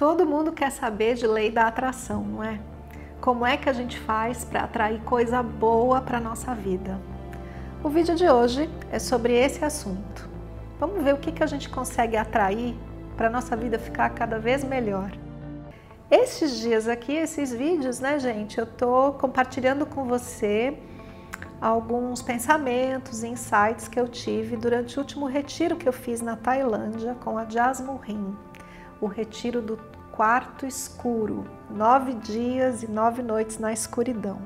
Todo mundo quer saber de lei da atração, não é? Como é que a gente faz para atrair coisa boa para nossa vida? O vídeo de hoje é sobre esse assunto. Vamos ver o que, que a gente consegue atrair para nossa vida ficar cada vez melhor. Esses dias aqui, esses vídeos, né, gente, eu tô compartilhando com você alguns pensamentos insights que eu tive durante o último retiro que eu fiz na Tailândia com a Jasmine Rim, o retiro do quarto escuro, nove dias e nove noites na escuridão.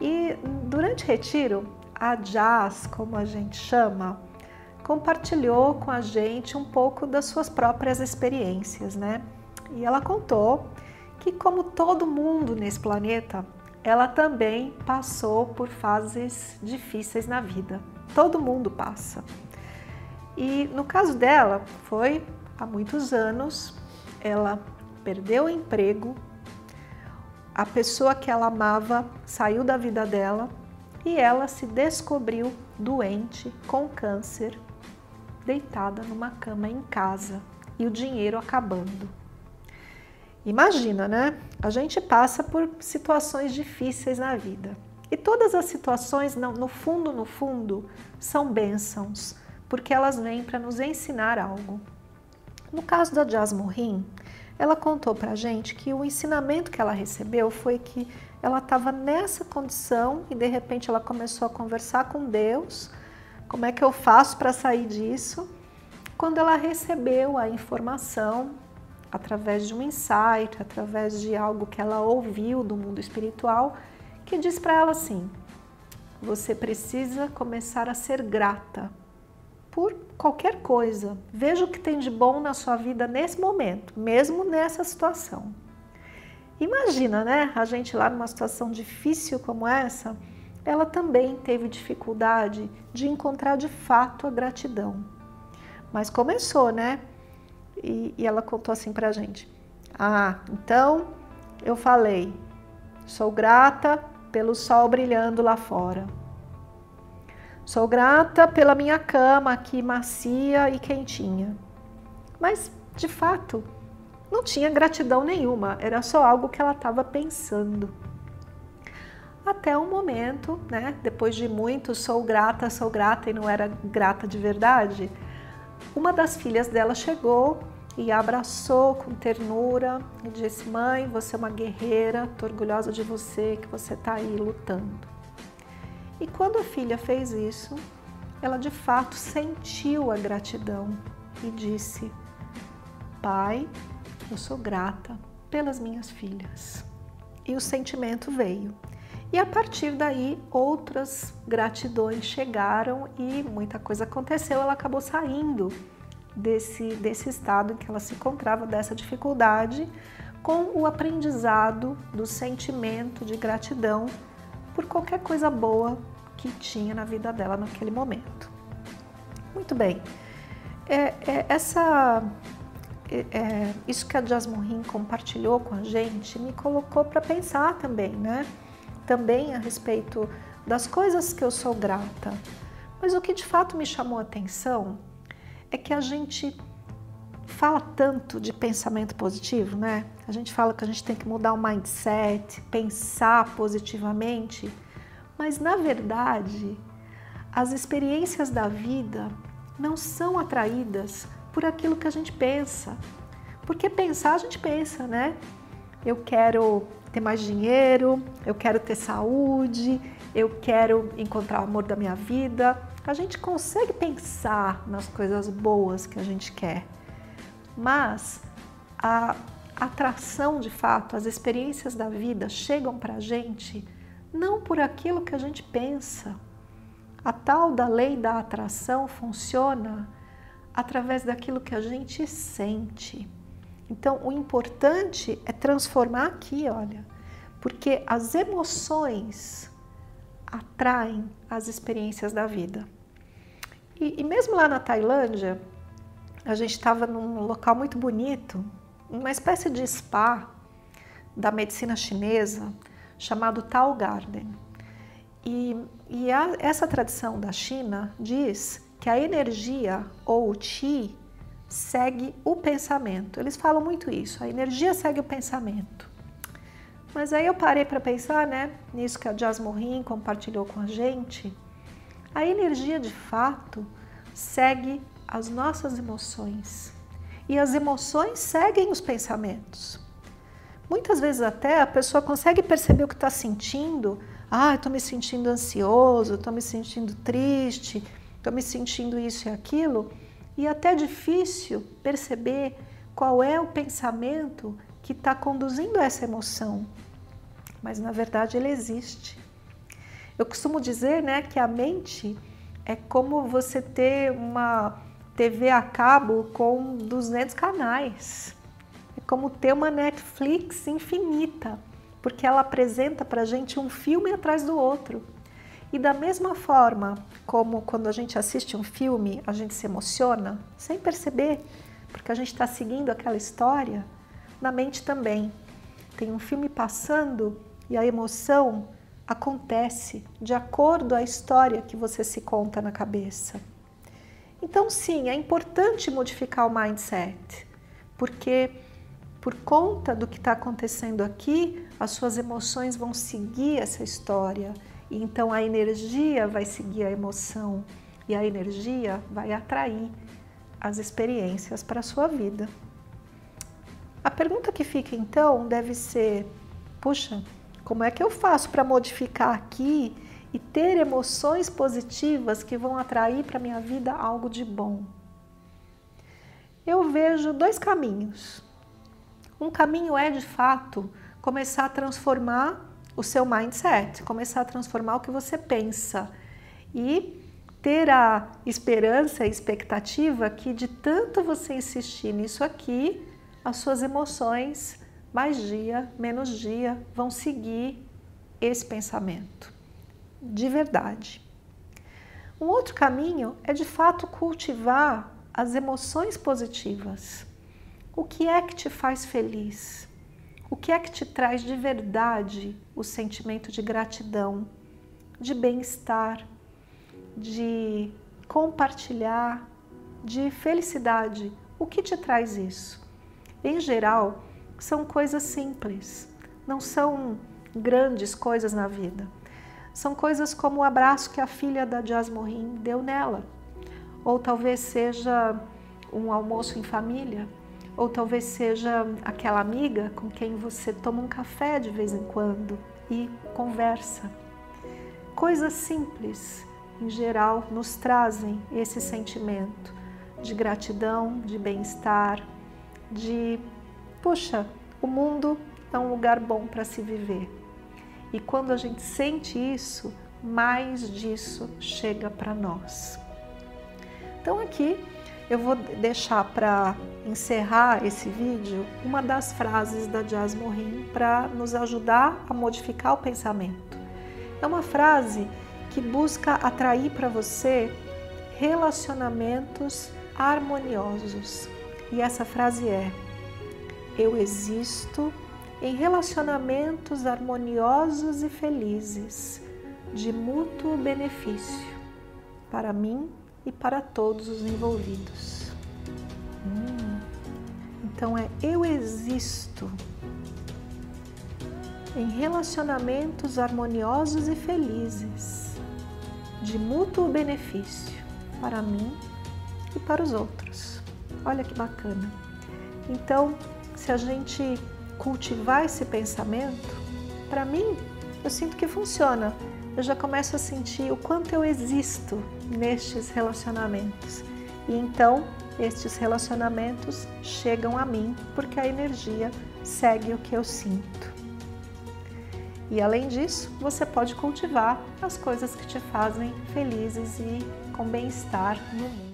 E durante o retiro, a Jazz, como a gente chama, compartilhou com a gente um pouco das suas próprias experiências, né? E ela contou que, como todo mundo nesse planeta, ela também passou por fases difíceis na vida. Todo mundo passa. E no caso dela, foi há muitos anos, ela perdeu o emprego, a pessoa que ela amava saiu da vida dela e ela se descobriu doente com câncer, deitada numa cama em casa e o dinheiro acabando. Imagina, né? A gente passa por situações difíceis na vida. E todas as situações, no fundo, no fundo, são bênçãos, porque elas vêm para nos ensinar algo. No caso da Jasmine ela contou para a gente que o ensinamento que ela recebeu foi que ela estava nessa condição e de repente ela começou a conversar com Deus. Como é que eu faço para sair disso? Quando ela recebeu a informação através de um insight, através de algo que ela ouviu do mundo espiritual, que diz para ela assim: você precisa começar a ser grata por qualquer coisa. Veja o que tem de bom na sua vida nesse momento, mesmo nessa situação. Imagina, né? A gente lá numa situação difícil como essa, ela também teve dificuldade de encontrar de fato a gratidão. Mas começou, né? E, e ela contou assim pra gente: Ah, então eu falei, sou grata pelo sol brilhando lá fora. Sou grata pela minha cama aqui macia e quentinha. Mas, de fato, não tinha gratidão nenhuma, era só algo que ela estava pensando. Até um momento, né, depois de muito sou grata, sou grata e não era grata de verdade, uma das filhas dela chegou e a abraçou com ternura e disse: Mãe, você é uma guerreira, estou orgulhosa de você, que você está aí lutando. E quando a filha fez isso, ela de fato sentiu a gratidão e disse: Pai, eu sou grata pelas minhas filhas. E o sentimento veio. E a partir daí, outras gratidões chegaram e muita coisa aconteceu. Ela acabou saindo desse, desse estado em que ela se encontrava, dessa dificuldade, com o aprendizado do sentimento de gratidão por qualquer coisa boa que tinha na vida dela naquele momento. Muito bem, é, é, essa, é, é isso que a Jasmine compartilhou com a gente me colocou para pensar também, né? Também a respeito das coisas que eu sou grata. Mas o que de fato me chamou a atenção é que a gente fala tanto de pensamento positivo, né? A gente fala que a gente tem que mudar o mindset, pensar positivamente, mas na verdade, as experiências da vida não são atraídas por aquilo que a gente pensa. Porque pensar a gente pensa, né? Eu quero ter mais dinheiro, eu quero ter saúde, eu quero encontrar o amor da minha vida, a gente consegue pensar nas coisas boas que a gente quer, mas a atração de fato, as experiências da vida chegam para a gente não por aquilo que a gente pensa. A tal da lei da atração funciona através daquilo que a gente sente. Então, o importante é transformar aqui, olha, porque as emoções atraem as experiências da vida. E, e mesmo lá na Tailândia, a gente estava num local muito bonito, uma espécie de spa da medicina chinesa chamado Tao Garden. E, e a, essa tradição da China diz que a energia ou o Qi segue o pensamento. Eles falam muito isso, a energia segue o pensamento. Mas aí eu parei para pensar, né, nisso que a Jasmorin compartilhou com a gente. A energia de fato segue as nossas emoções. E as emoções seguem os pensamentos. Muitas vezes até a pessoa consegue perceber o que está sentindo. Ah, estou me sentindo ansioso, estou me sentindo triste, estou me sentindo isso e aquilo. E até é difícil perceber qual é o pensamento que está conduzindo essa emoção. Mas na verdade ele existe. Eu costumo dizer né, que a mente é como você ter uma TV a cabo com 200 canais. Como ter uma Netflix infinita, porque ela apresenta para a gente um filme atrás do outro. E da mesma forma como quando a gente assiste um filme, a gente se emociona, sem perceber, porque a gente está seguindo aquela história, na mente também. Tem um filme passando e a emoção acontece de acordo à história que você se conta na cabeça. Então, sim, é importante modificar o mindset, porque por conta do que está acontecendo aqui, as suas emoções vão seguir essa história. E então a energia vai seguir a emoção e a energia vai atrair as experiências para a sua vida. A pergunta que fica então deve ser: puxa, como é que eu faço para modificar aqui e ter emoções positivas que vão atrair para minha vida algo de bom? Eu vejo dois caminhos. Um caminho é de fato começar a transformar o seu mindset, começar a transformar o que você pensa e ter a esperança e expectativa que de tanto você insistir nisso aqui, as suas emoções mais dia, menos dia, vão seguir esse pensamento, de verdade. Um outro caminho é de fato cultivar as emoções positivas. O que é que te faz feliz? O que é que te traz de verdade o sentimento de gratidão, de bem-estar, de compartilhar, de felicidade? O que te traz isso? Em geral, são coisas simples, não são grandes coisas na vida. São coisas como o abraço que a filha da Jasmorin deu nela, ou talvez seja um almoço em família, ou talvez seja aquela amiga com quem você toma um café de vez em quando e conversa. Coisas simples, em geral, nos trazem esse sentimento de gratidão, de bem-estar, de puxa, o mundo é um lugar bom para se viver. E quando a gente sente isso, mais disso chega para nós. Então aqui eu vou deixar para encerrar esse vídeo uma das frases da Jazz Morin para nos ajudar a modificar o pensamento. É uma frase que busca atrair para você relacionamentos harmoniosos. E essa frase é: eu existo em relacionamentos harmoniosos e felizes, de mútuo benefício, para mim e para todos os envolvidos. Hum, então é eu existo em relacionamentos harmoniosos e felizes, de mútuo benefício, para mim e para os outros. Olha que bacana. Então, se a gente cultivar esse pensamento, para mim, eu sinto que funciona. Eu já começo a sentir o quanto eu existo nestes relacionamentos. E então, estes relacionamentos chegam a mim porque a energia segue o que eu sinto. E além disso, você pode cultivar as coisas que te fazem felizes e com bem-estar no mundo.